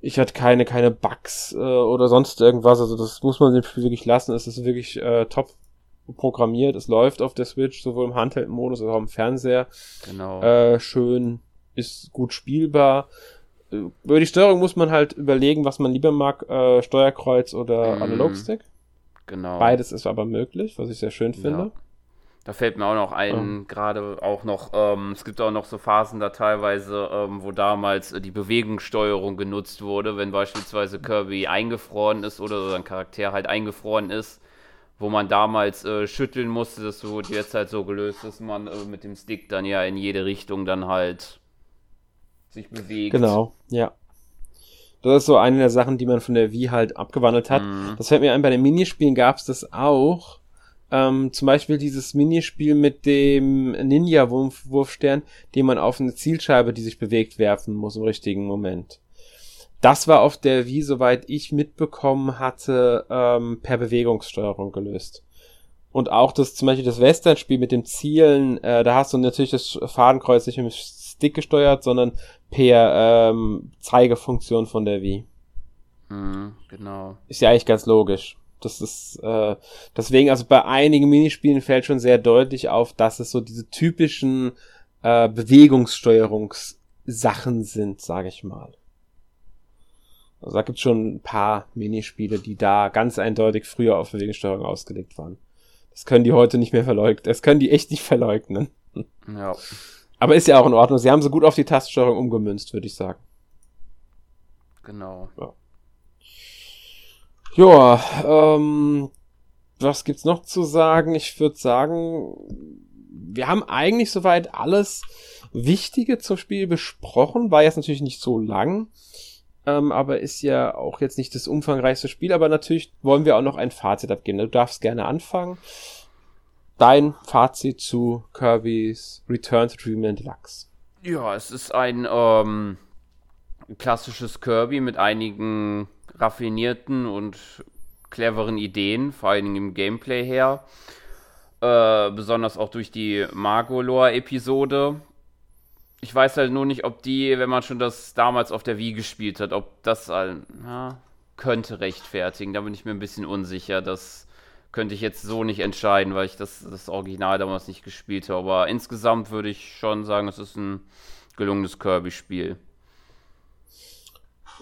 Ich hatte keine, keine Bugs äh, oder sonst irgendwas. Also das muss man dem Spiel wirklich lassen. Es ist wirklich äh, top programmiert. Es läuft auf der Switch, sowohl im Handheld-Modus als auch im Fernseher. Genau. äh, schön, ist gut spielbar. Äh, Über die Steuerung muss man halt überlegen, was man lieber mag, äh, Steuerkreuz oder Mhm. Analogstick. genau. Beides ist aber möglich, was ich sehr schön finde. Da fällt mir auch noch ein, gerade auch noch, ähm, es gibt auch noch so Phasen da teilweise, ähm, wo damals äh, die Bewegungssteuerung genutzt wurde, wenn beispielsweise Kirby eingefroren ist oder so ein Charakter halt eingefroren ist, wo man damals äh, schütteln musste, das wurde jetzt halt so gelöst, dass man äh, mit dem Stick dann ja in jede Richtung dann halt sich bewegt. Genau, ja. Das ist so eine der Sachen, die man von der Wii halt abgewandelt hat. Mhm. Das fällt mir ein, bei den Minispielen gab es das auch. Ähm, zum Beispiel dieses Minispiel mit dem Ninja-Wurfstern, den man auf eine Zielscheibe, die sich bewegt, werfen muss im richtigen Moment. Das war auf der Wii, soweit ich mitbekommen hatte, ähm, per Bewegungssteuerung gelöst. Und auch das, zum Beispiel das Western-Spiel mit dem Zielen, äh, da hast du natürlich das Fadenkreuz nicht mit dem Stick gesteuert, sondern per ähm, Zeigefunktion von der Wii. Mhm, genau. Ist ja eigentlich ganz logisch. Das ist äh, deswegen, also bei einigen Minispielen fällt schon sehr deutlich auf, dass es so diese typischen äh, Bewegungssteuerungssachen sind, sage ich mal. Also da gibt es schon ein paar Minispiele, die da ganz eindeutig früher auf Bewegungssteuerung ausgelegt waren. Das können die heute nicht mehr verleugnen. Das können die echt nicht verleugnen. Ja. Aber ist ja auch in Ordnung. Sie haben so gut auf die Tastensteuerung umgemünzt, würde ich sagen. Genau. Ja. Ja, ähm, was gibt's noch zu sagen? Ich würde sagen, wir haben eigentlich soweit alles Wichtige zum Spiel besprochen. War jetzt natürlich nicht so lang, ähm, aber ist ja auch jetzt nicht das umfangreichste Spiel. Aber natürlich wollen wir auch noch ein Fazit abgeben. Du darfst gerne anfangen. Dein Fazit zu Kirby's Return to Dreamland Deluxe. Ja, es ist ein ähm, klassisches Kirby mit einigen raffinierten und cleveren Ideen, vor allen Dingen im Gameplay her. Äh, besonders auch durch die Magolor-Episode. Ich weiß halt nur nicht, ob die, wenn man schon das damals auf der Wii gespielt hat, ob das äh, na, könnte rechtfertigen. Da bin ich mir ein bisschen unsicher. Das könnte ich jetzt so nicht entscheiden, weil ich das, das Original damals nicht gespielt habe. Aber insgesamt würde ich schon sagen, es ist ein gelungenes Kirby-Spiel.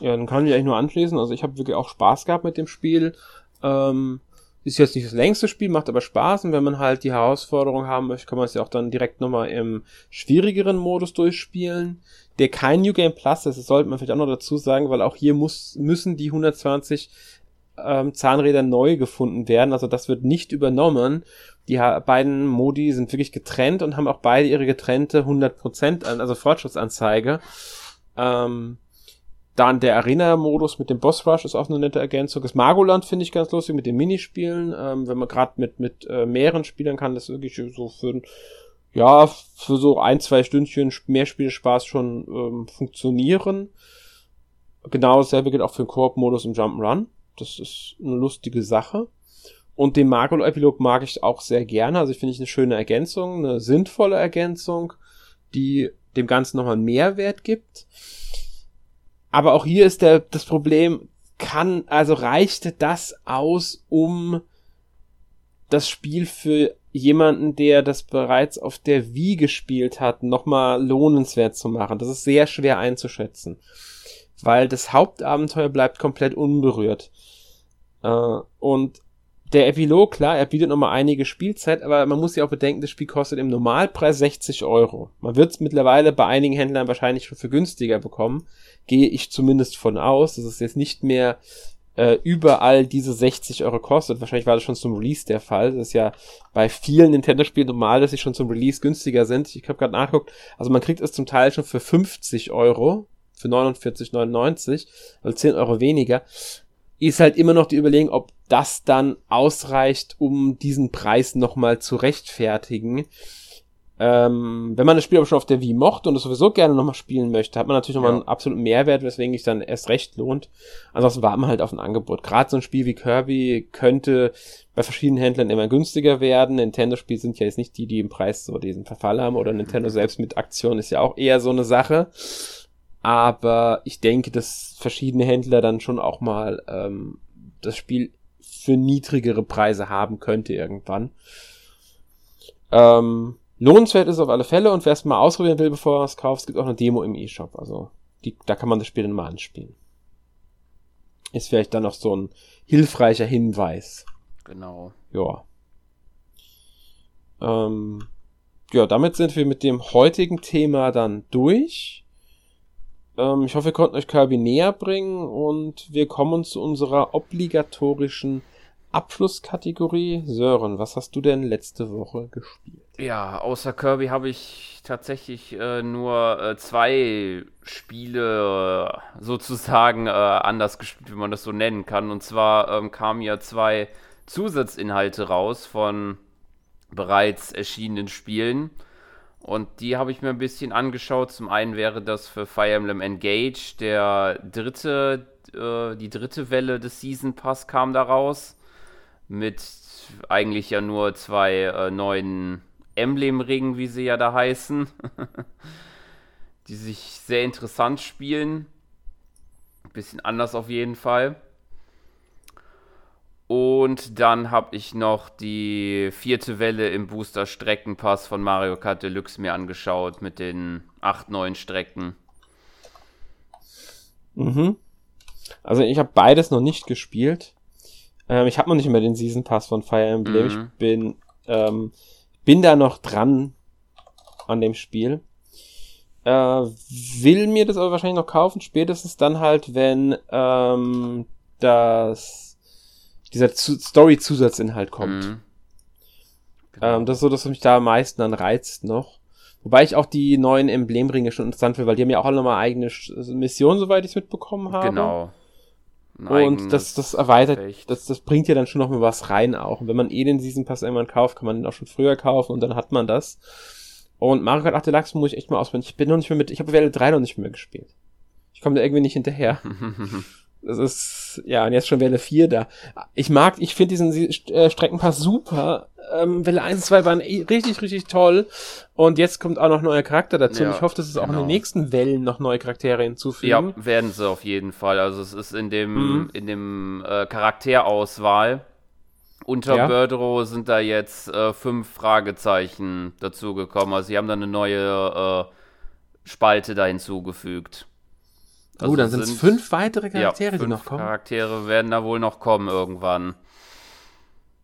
Ja, dann kann ich eigentlich nur anschließen. Also ich habe wirklich auch Spaß gehabt mit dem Spiel. Ähm, ist jetzt nicht das längste Spiel, macht aber Spaß. Und wenn man halt die Herausforderung haben möchte, kann man es ja auch dann direkt nochmal im schwierigeren Modus durchspielen. Der kein New Game Plus ist, das sollte man vielleicht auch noch dazu sagen, weil auch hier muss, müssen die 120 ähm, Zahnräder neu gefunden werden. Also das wird nicht übernommen. Die beiden Modi sind wirklich getrennt und haben auch beide ihre getrennte 100%, also Fortschrittsanzeige. Ähm, dann der Arena-Modus mit dem Boss Rush ist auch eine nette Ergänzung. Das Margoland finde ich ganz lustig mit den Minispielen. Ähm, wenn man gerade mit, mit äh, mehreren Spielern kann, das wirklich so für, ja, für so ein, zwei Stündchen mehr Spielspaß schon ähm, funktionieren. Genau dasselbe gilt auch für den Koop-Modus im Jump'n'Run. Das ist eine lustige Sache. Und den Margol-Epilog mag ich auch sehr gerne. Also ich finde ich eine schöne Ergänzung, eine sinnvolle Ergänzung, die dem Ganzen nochmal einen Mehrwert gibt. Aber auch hier ist der, das Problem, kann, also reichte das aus, um das Spiel für jemanden, der das bereits auf der Wii gespielt hat, nochmal lohnenswert zu machen. Das ist sehr schwer einzuschätzen. Weil das Hauptabenteuer bleibt komplett unberührt. Äh, und der Epilog, klar, er bietet nochmal einige Spielzeit, aber man muss ja auch bedenken, das Spiel kostet im Normalpreis 60 Euro. Man wird es mittlerweile bei einigen Händlern wahrscheinlich schon für günstiger bekommen. Gehe ich zumindest von aus, dass es jetzt nicht mehr äh, überall diese 60 Euro kostet. Wahrscheinlich war das schon zum Release der Fall. Das ist ja bei vielen Nintendo-Spielen normal, dass sie schon zum Release günstiger sind. Ich habe gerade nachgeguckt. Also man kriegt es zum Teil schon für 50 Euro, für 49,99, also 10 Euro weniger ist halt immer noch die Überlegung, ob das dann ausreicht, um diesen Preis nochmal zu rechtfertigen. Ähm, wenn man das Spiel aber schon auf der Wii mochte und es sowieso gerne nochmal spielen möchte, hat man natürlich nochmal ja. einen absoluten Mehrwert, weswegen es dann erst recht lohnt. Ansonsten war man halt auf ein Angebot. Gerade so ein Spiel wie Kirby könnte bei verschiedenen Händlern immer günstiger werden. Nintendo-Spiele sind ja jetzt nicht die, die im Preis so diesen Verfall haben oder Nintendo selbst mit Aktion ist ja auch eher so eine Sache. Aber ich denke, dass verschiedene Händler dann schon auch mal ähm, das Spiel für niedrigere Preise haben könnte irgendwann. Ähm, lohnenswert ist auf alle Fälle und wer es mal ausprobieren will, bevor er es kauft, es gibt auch eine Demo im E-Shop. Also die, da kann man das Spiel dann mal anspielen. Ist vielleicht dann noch so ein hilfreicher Hinweis. Genau. Ja. Ähm, ja, damit sind wir mit dem heutigen Thema dann durch. Ähm, ich hoffe, wir konnten euch Kirby näher bringen und wir kommen zu unserer obligatorischen Abschlusskategorie. Sören, was hast du denn letzte Woche gespielt? Ja, außer Kirby habe ich tatsächlich äh, nur äh, zwei Spiele äh, sozusagen äh, anders gespielt, wie man das so nennen kann. Und zwar ähm, kamen ja zwei Zusatzinhalte raus von bereits erschienenen Spielen. Und die habe ich mir ein bisschen angeschaut. Zum einen wäre das für Fire Emblem Engage der dritte, äh, die dritte Welle des Season Pass kam da raus. Mit eigentlich ja nur zwei äh, neuen Emblem-Ringen, wie sie ja da heißen. die sich sehr interessant spielen. Bisschen anders auf jeden Fall. Und dann habe ich noch die vierte Welle im Booster Streckenpass von Mario Kart Deluxe mir angeschaut mit den acht neuen Strecken. Mhm. Also ich habe beides noch nicht gespielt. Ähm, ich habe noch nicht mehr den Season Pass von Fire Emblem. Mhm. Ich bin, ähm, bin da noch dran an dem Spiel. Äh, will mir das aber wahrscheinlich noch kaufen, spätestens dann halt, wenn ähm, das dieser Story-Zusatzinhalt kommt. Mhm. Genau. Ähm, das ist so, dass mich da am meisten dann reizt noch. Wobei ich auch die neuen Emblemringe schon interessant finde, weil die haben ja auch alle nochmal eigene Missionen, soweit ich es mitbekommen habe. Genau. und das, das erweitert, das, das bringt ja dann schon noch mal was rein auch. Und wenn man eh den Season Pass irgendwann kauft, kann man den auch schon früher kaufen und dann hat man das. Und Mario Kart 8 Deluxe muss ich echt mal ausprobieren. Ich bin noch nicht mehr mit, ich habe Welle 3 noch nicht mehr gespielt. Ich komme da irgendwie nicht hinterher. Das ist, ja, und jetzt schon Welle 4 da. Ich mag, ich finde diesen äh, Streckenpass super. Ähm, Welle 1 und 2 waren eh richtig, richtig toll. Und jetzt kommt auch noch neuer Charakter dazu. Ja, und ich hoffe, dass es genau. auch in den genau. nächsten Wellen noch neue Charaktere hinzufügen. Ja, werden sie auf jeden Fall. Also es ist in dem, mhm. in dem äh, Charakterauswahl unter ja. Birdro sind da jetzt äh, fünf Fragezeichen dazugekommen. Also sie haben da eine neue äh, Spalte da hinzugefügt. Also oh, dann sind es fünf weitere Charaktere, ja, die noch kommen. Charaktere werden da wohl noch kommen irgendwann.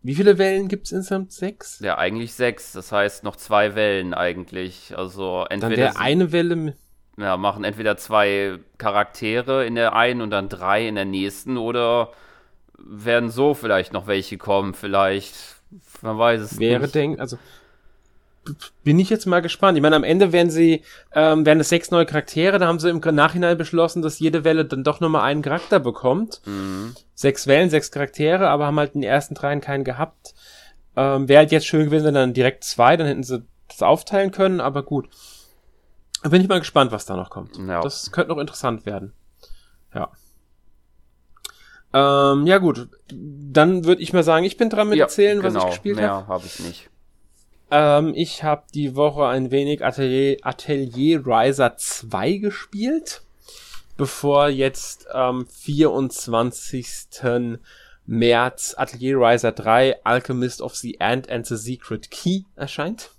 Wie viele Wellen gibt es insgesamt? Sechs? Ja, eigentlich sechs. Das heißt noch zwei Wellen eigentlich. Also entweder. Dann der eine Welle. Ja, machen entweder zwei Charaktere in der einen und dann drei in der nächsten oder werden so vielleicht noch welche kommen, vielleicht. Man weiß es Wäre nicht. Denk, also bin ich jetzt mal gespannt. Ich meine, am Ende werden sie, ähm, werden es sechs neue Charaktere, da haben sie im Nachhinein beschlossen, dass jede Welle dann doch nochmal einen Charakter bekommt. Mhm. Sechs Wellen, sechs Charaktere, aber haben halt in den ersten dreien keinen gehabt. Ähm, Wäre halt jetzt schön gewesen, wenn dann direkt zwei, dann hätten sie das aufteilen können, aber gut. Bin ich mal gespannt, was da noch kommt. Ja. Das könnte noch interessant werden. Ja. Ähm, ja gut, dann würde ich mal sagen, ich bin dran mit ja, erzählen, genau. was ich genau. gespielt habe. Mehr habe ich nicht. Ähm, ich habe die Woche ein wenig Atelier, Atelier Riser 2 gespielt, bevor jetzt am 24. März Atelier Riser 3 Alchemist of the Ant and the Secret Key erscheint.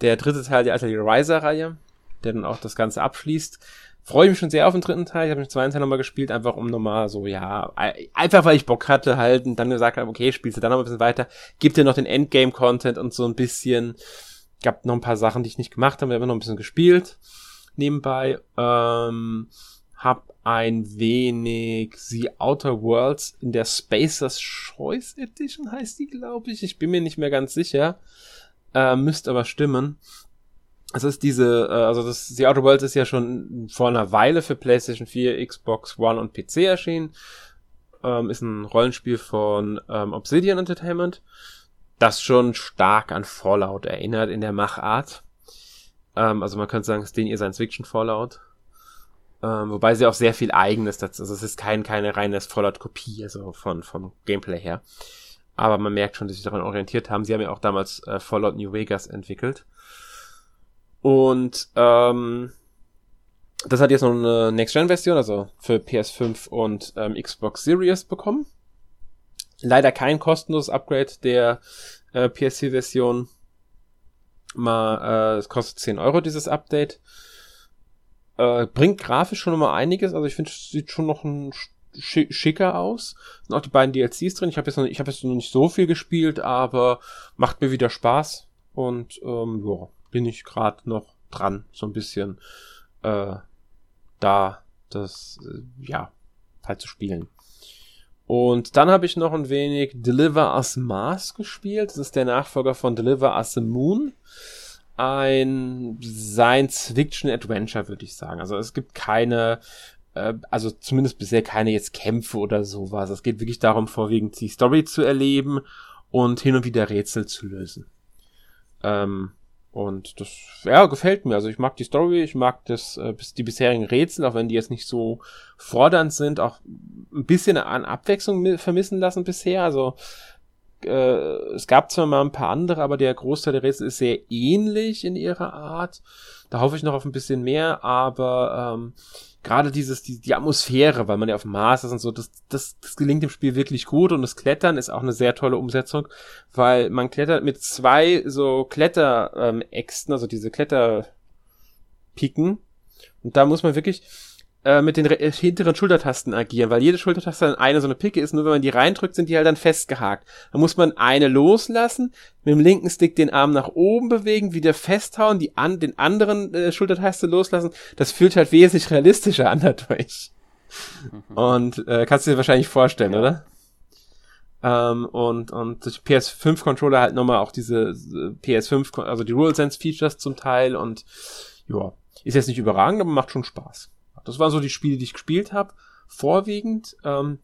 Der dritte Teil der Atelier Riser Reihe, der dann auch das Ganze abschließt freue ich mich schon sehr auf den dritten Teil. Ich habe den zweiten Teil nochmal gespielt, einfach um nochmal so, ja, einfach weil ich Bock hatte halt und dann gesagt habe, okay, spielst du dann noch ein bisschen weiter, gib dir noch den Endgame-Content und so ein bisschen. Gab noch ein paar Sachen, die ich nicht gemacht habe, wir haben noch ein bisschen gespielt nebenbei. Ähm, hab ein wenig The Outer Worlds in der Spacers Choice Edition heißt die, glaube ich. Ich bin mir nicht mehr ganz sicher. Äh, müsste aber stimmen. Es ist diese, äh, also das The Outer Worlds ist ja schon vor einer Weile für PlayStation 4, Xbox One und PC erschienen. Ähm, ist ein Rollenspiel von ähm, Obsidian Entertainment, das schon stark an Fallout erinnert in der Machart. Ähm, also man könnte sagen, es ist den ihr Science Fiction Fallout. Ähm, wobei sie auch sehr viel eigenes dazu, also es ist kein, keine reine Fallout-Kopie, also von, vom Gameplay her. Aber man merkt schon, dass sie sich daran orientiert haben. Sie haben ja auch damals äh, Fallout New Vegas entwickelt. Und ähm, das hat jetzt noch eine Next-Gen-Version, also für PS5 und ähm, Xbox Series bekommen. Leider kein kostenloses Upgrade der äh, PSC-Version. Mal, äh, es kostet 10 Euro dieses Update. Äh, bringt grafisch schon immer einiges, also ich finde, es sieht schon noch ein schicker aus. Sind auch die beiden DLCs drin. Ich habe jetzt, noch, ich hab jetzt noch nicht so viel gespielt, aber macht mir wieder Spaß. Und ähm, ja, bin ich gerade noch dran, so ein bisschen äh, da das, äh, ja, halt zu spielen. Und dann habe ich noch ein wenig Deliver Us Mars gespielt. Das ist der Nachfolger von Deliver Us the Moon. Ein Science-Fiction-Adventure, würde ich sagen. Also es gibt keine, äh, also zumindest bisher keine jetzt Kämpfe oder sowas. Es geht wirklich darum, vorwiegend die Story zu erleben und hin und wieder Rätsel zu lösen. Ähm, und das, ja, gefällt mir. Also ich mag die Story, ich mag das, äh, die bisherigen Rätsel, auch wenn die jetzt nicht so fordernd sind, auch ein bisschen an Abwechslung vermissen lassen bisher. Also äh, es gab zwar mal ein paar andere, aber der Großteil der Rätsel ist sehr ähnlich in ihrer Art. Da hoffe ich noch auf ein bisschen mehr, aber ähm, gerade dieses, die, die Atmosphäre, weil man ja auf dem Mars ist und so, das, das, das gelingt dem Spiel wirklich gut und das Klettern ist auch eine sehr tolle Umsetzung, weil man klettert mit zwei so Kletteräxten, ähm, also diese Kletterpiken und da muss man wirklich äh, mit den äh, hinteren Schultertasten agieren, weil jede Schultertaste dann eine so eine Picke ist, nur wenn man die reindrückt, sind die halt dann festgehakt. Da muss man eine loslassen, mit dem linken Stick den Arm nach oben bewegen, wieder festhauen, die an, den anderen äh, Schultertaste loslassen. Das fühlt halt wesentlich realistischer an dadurch. Mhm. Und äh, kannst du dir wahrscheinlich vorstellen, ja. oder? Ähm, und, und durch PS5-Controller halt nochmal auch diese PS5, also die RuleSense-Features zum Teil und ja, ist jetzt nicht überragend, aber macht schon Spaß. Das waren so die Spiele, die ich gespielt habe, vorwiegend. Ähm,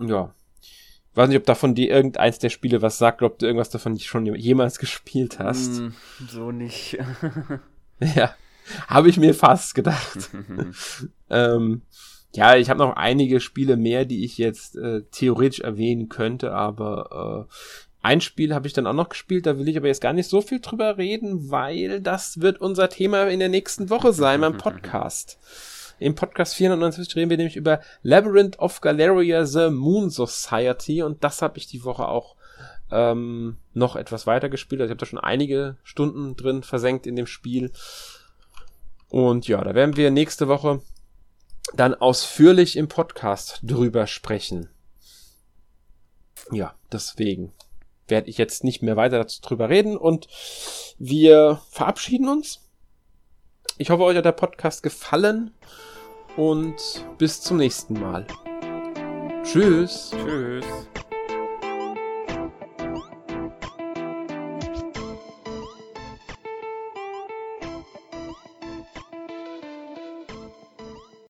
ja. Ich weiß nicht, ob davon dir irgendeins der Spiele was sagt, ob du irgendwas davon schon jemals gespielt hast. Mm, so nicht. ja, habe ich mir fast gedacht. ähm, ja, ich habe noch einige Spiele mehr, die ich jetzt äh, theoretisch erwähnen könnte, aber äh, ein Spiel habe ich dann auch noch gespielt, da will ich aber jetzt gar nicht so viel drüber reden, weil das wird unser Thema in der nächsten Woche sein beim Podcast. Im Podcast 490 reden wir nämlich über Labyrinth of Galeria The Moon Society und das habe ich die Woche auch ähm, noch etwas weiter gespielt. Also ich habe da schon einige Stunden drin versenkt in dem Spiel. Und ja, da werden wir nächste Woche dann ausführlich im Podcast drüber sprechen. Ja, deswegen werde ich jetzt nicht mehr weiter drüber reden und wir verabschieden uns. Ich hoffe, euch hat der Podcast gefallen und bis zum nächsten Mal. Tschüss. Tschüss.